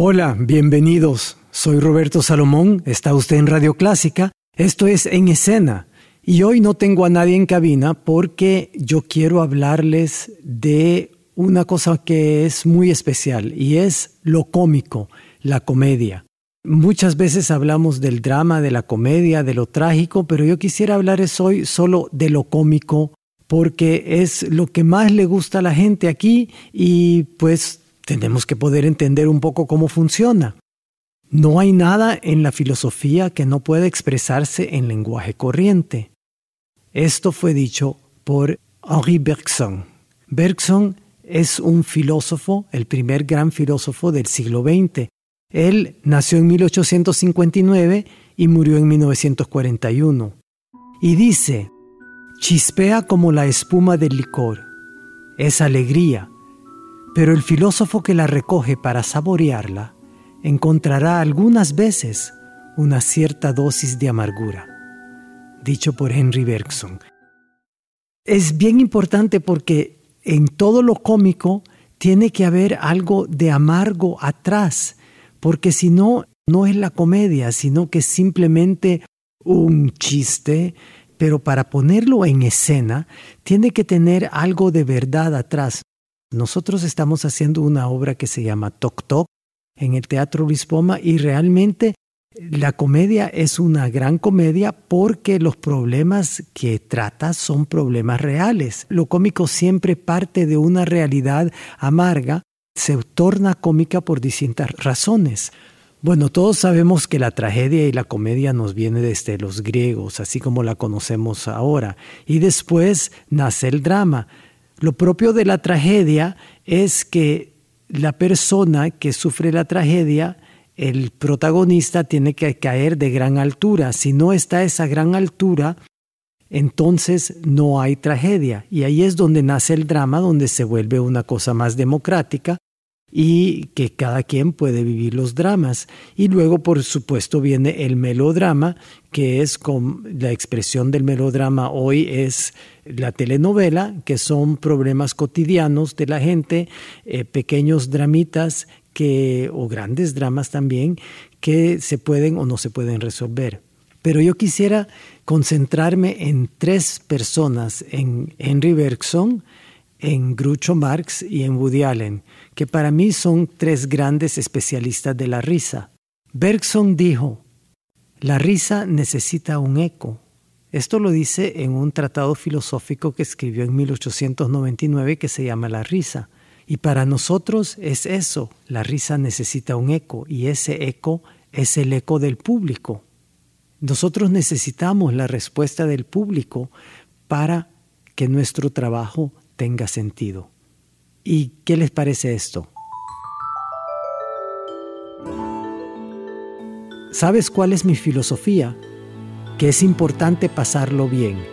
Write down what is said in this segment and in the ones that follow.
Hola, bienvenidos. Soy Roberto Salomón, está usted en Radio Clásica. Esto es En Escena. Y hoy no tengo a nadie en cabina porque yo quiero hablarles de una cosa que es muy especial y es lo cómico, la comedia. Muchas veces hablamos del drama, de la comedia, de lo trágico, pero yo quisiera hablarles hoy solo de lo cómico porque es lo que más le gusta a la gente aquí y pues tenemos que poder entender un poco cómo funciona. No hay nada en la filosofía que no pueda expresarse en lenguaje corriente. Esto fue dicho por Henri Bergson. Bergson es un filósofo, el primer gran filósofo del siglo XX. Él nació en 1859 y murió en 1941. Y dice, chispea como la espuma del licor. Es alegría, pero el filósofo que la recoge para saborearla encontrará algunas veces una cierta dosis de amargura. Dicho por Henry Bergson. Es bien importante porque en todo lo cómico tiene que haber algo de amargo atrás, porque si no, no es la comedia, sino que es simplemente un chiste, pero para ponerlo en escena tiene que tener algo de verdad atrás. Nosotros estamos haciendo una obra que se llama Toc Toc en el Teatro Luis Poma y realmente la comedia es una gran comedia porque los problemas que trata son problemas reales. Lo cómico siempre parte de una realidad amarga, se torna cómica por distintas razones. Bueno, todos sabemos que la tragedia y la comedia nos viene desde los griegos, así como la conocemos ahora, y después nace el drama. Lo propio de la tragedia es que la persona que sufre la tragedia, el protagonista tiene que caer de gran altura. Si no está a esa gran altura, entonces no hay tragedia. Y ahí es donde nace el drama, donde se vuelve una cosa más democrática y que cada quien puede vivir los dramas. Y luego, por supuesto, viene el melodrama, que es con la expresión del melodrama hoy es la telenovela, que son problemas cotidianos de la gente, eh, pequeños dramitas que, o grandes dramas también, que se pueden o no se pueden resolver. Pero yo quisiera concentrarme en tres personas, en Henry Bergson, en Groucho Marx y en Woody Allen, que para mí son tres grandes especialistas de la risa. Bergson dijo, la risa necesita un eco. Esto lo dice en un tratado filosófico que escribió en 1899 que se llama La risa. Y para nosotros es eso, la risa necesita un eco y ese eco es el eco del público. Nosotros necesitamos la respuesta del público para que nuestro trabajo tenga sentido. ¿Y qué les parece esto? ¿Sabes cuál es mi filosofía? Que es importante pasarlo bien,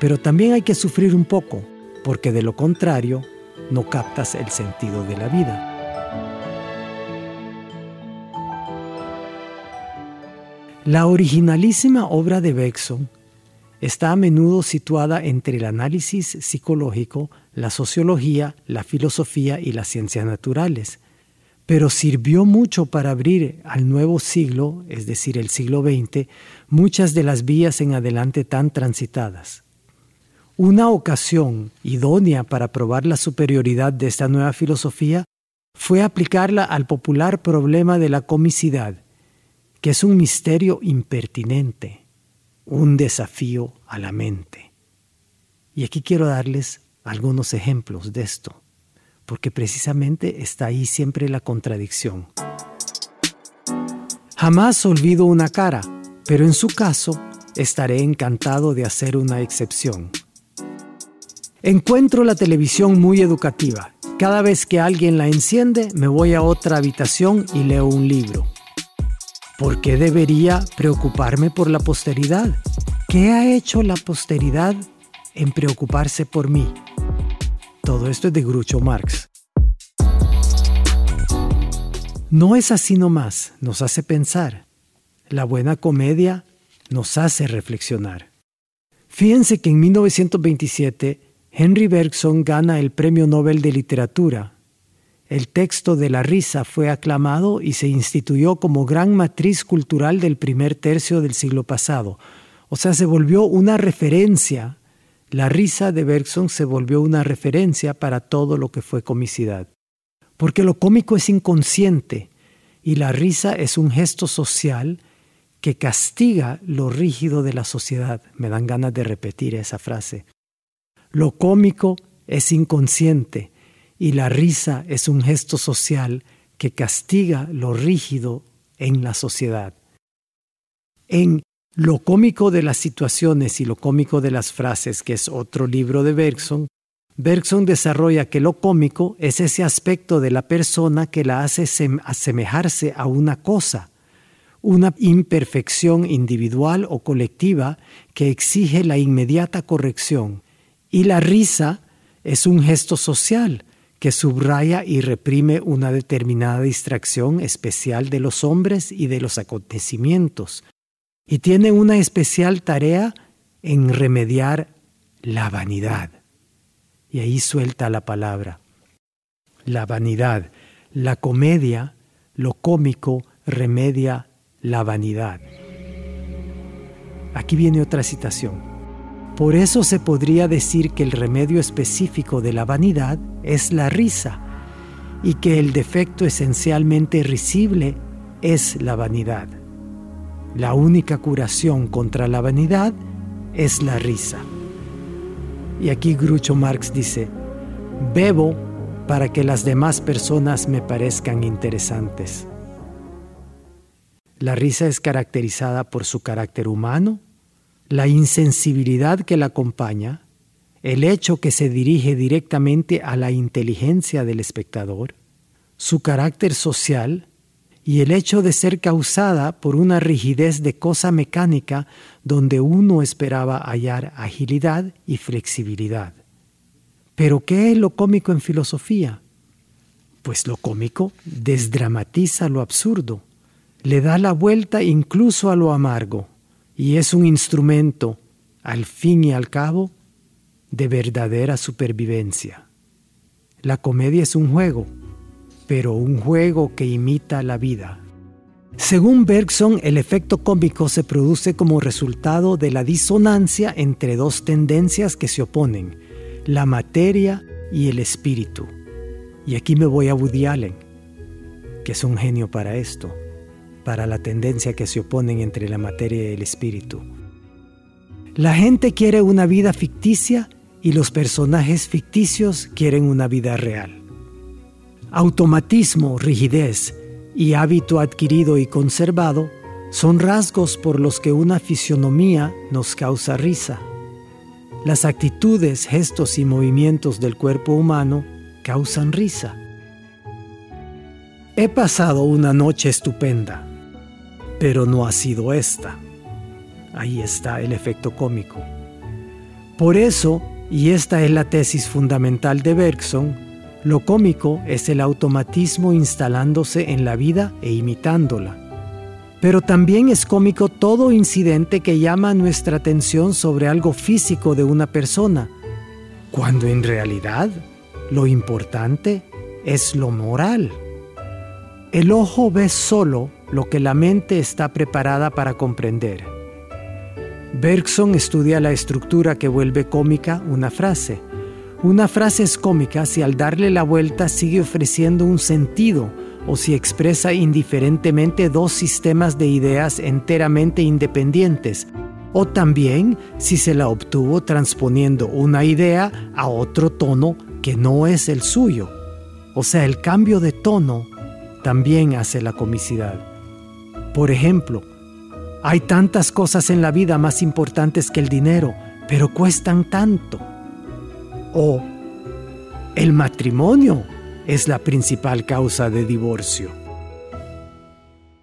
pero también hay que sufrir un poco, porque de lo contrario no captas el sentido de la vida. La originalísima obra de Bergson está a menudo situada entre el análisis psicológico, la sociología, la filosofía y las ciencias naturales, pero sirvió mucho para abrir al nuevo siglo, es decir, el siglo XX, muchas de las vías en adelante tan transitadas. Una ocasión idónea para probar la superioridad de esta nueva filosofía fue aplicarla al popular problema de la comicidad, que es un misterio impertinente un desafío a la mente. Y aquí quiero darles algunos ejemplos de esto, porque precisamente está ahí siempre la contradicción. Jamás olvido una cara, pero en su caso estaré encantado de hacer una excepción. Encuentro la televisión muy educativa. Cada vez que alguien la enciende, me voy a otra habitación y leo un libro. ¿Por qué debería preocuparme por la posteridad? ¿Qué ha hecho la posteridad en preocuparse por mí? Todo esto es de Grucho Marx. No es así nomás, nos hace pensar. La buena comedia nos hace reflexionar. Fíjense que en 1927 Henry Bergson gana el Premio Nobel de Literatura. El texto de La risa fue aclamado y se instituyó como gran matriz cultural del primer tercio del siglo pasado. O sea, se volvió una referencia. La risa de Bergson se volvió una referencia para todo lo que fue comicidad. Porque lo cómico es inconsciente y la risa es un gesto social que castiga lo rígido de la sociedad. Me dan ganas de repetir esa frase. Lo cómico es inconsciente y la risa es un gesto social que castiga lo rígido en la sociedad. En Lo cómico de las situaciones y lo cómico de las frases, que es otro libro de Bergson, Bergson desarrolla que lo cómico es ese aspecto de la persona que la hace asemejarse a una cosa, una imperfección individual o colectiva que exige la inmediata corrección y la risa es un gesto social que subraya y reprime una determinada distracción especial de los hombres y de los acontecimientos, y tiene una especial tarea en remediar la vanidad. Y ahí suelta la palabra. La vanidad, la comedia, lo cómico remedia la vanidad. Aquí viene otra citación. Por eso se podría decir que el remedio específico de la vanidad es la risa y que el defecto esencialmente risible es la vanidad. La única curación contra la vanidad es la risa. Y aquí Grucho Marx dice, bebo para que las demás personas me parezcan interesantes. La risa es caracterizada por su carácter humano, la insensibilidad que la acompaña, el hecho que se dirige directamente a la inteligencia del espectador, su carácter social y el hecho de ser causada por una rigidez de cosa mecánica donde uno esperaba hallar agilidad y flexibilidad. Pero ¿qué es lo cómico en filosofía? Pues lo cómico desdramatiza lo absurdo, le da la vuelta incluso a lo amargo y es un instrumento, al fin y al cabo, de verdadera supervivencia. La comedia es un juego, pero un juego que imita la vida. Según Bergson, el efecto cómico se produce como resultado de la disonancia entre dos tendencias que se oponen, la materia y el espíritu. Y aquí me voy a Woody Allen, que es un genio para esto para la tendencia que se oponen entre la materia y el espíritu. La gente quiere una vida ficticia y los personajes ficticios quieren una vida real. Automatismo, rigidez y hábito adquirido y conservado son rasgos por los que una fisionomía nos causa risa. Las actitudes, gestos y movimientos del cuerpo humano causan risa. He pasado una noche estupenda pero no ha sido esta. Ahí está el efecto cómico. Por eso, y esta es la tesis fundamental de Bergson, lo cómico es el automatismo instalándose en la vida e imitándola. Pero también es cómico todo incidente que llama nuestra atención sobre algo físico de una persona, cuando en realidad lo importante es lo moral. El ojo ve solo lo que la mente está preparada para comprender. Bergson estudia la estructura que vuelve cómica una frase. Una frase es cómica si al darle la vuelta sigue ofreciendo un sentido o si expresa indiferentemente dos sistemas de ideas enteramente independientes, o también si se la obtuvo transponiendo una idea a otro tono que no es el suyo. O sea, el cambio de tono también hace la comicidad. Por ejemplo, Hay tantas cosas en la vida más importantes que el dinero, pero cuestan tanto. O el matrimonio es la principal causa de divorcio.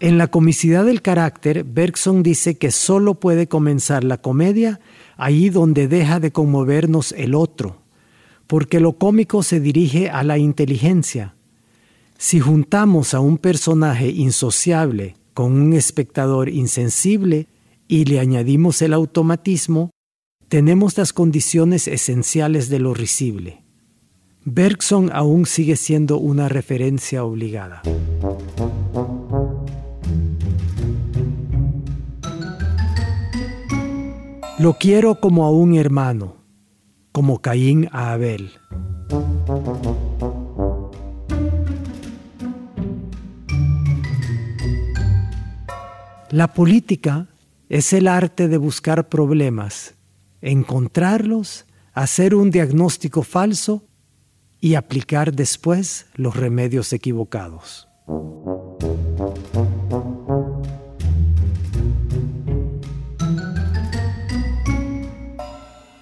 En la comicidad del carácter, Bergson dice que solo puede comenzar la comedia ahí donde deja de conmovernos el otro, porque lo cómico se dirige a la inteligencia. Si juntamos a un personaje insociable con un espectador insensible y le añadimos el automatismo, tenemos las condiciones esenciales de lo risible. Bergson aún sigue siendo una referencia obligada. Lo quiero como a un hermano, como Caín a Abel. La política es el arte de buscar problemas, encontrarlos, hacer un diagnóstico falso y aplicar después los remedios equivocados.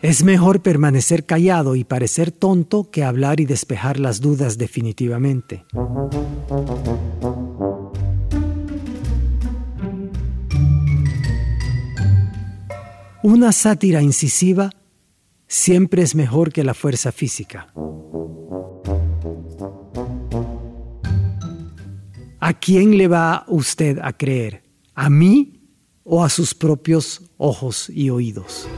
Es mejor permanecer callado y parecer tonto que hablar y despejar las dudas definitivamente. Una sátira incisiva siempre es mejor que la fuerza física. ¿A quién le va usted a creer? ¿A mí o a sus propios ojos y oídos?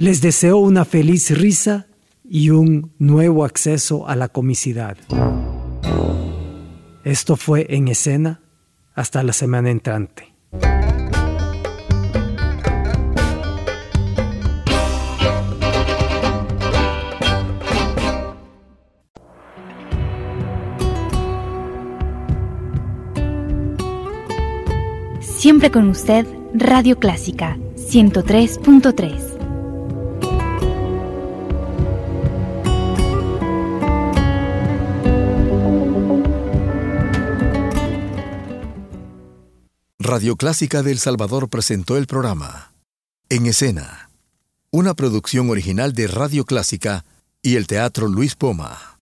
Les deseo una feliz risa y un nuevo acceso a la comicidad. Esto fue en escena hasta la semana entrante. Siempre con usted, Radio Clásica 103.3. Radio Clásica de El Salvador presentó el programa En Escena, una producción original de Radio Clásica y el Teatro Luis Poma.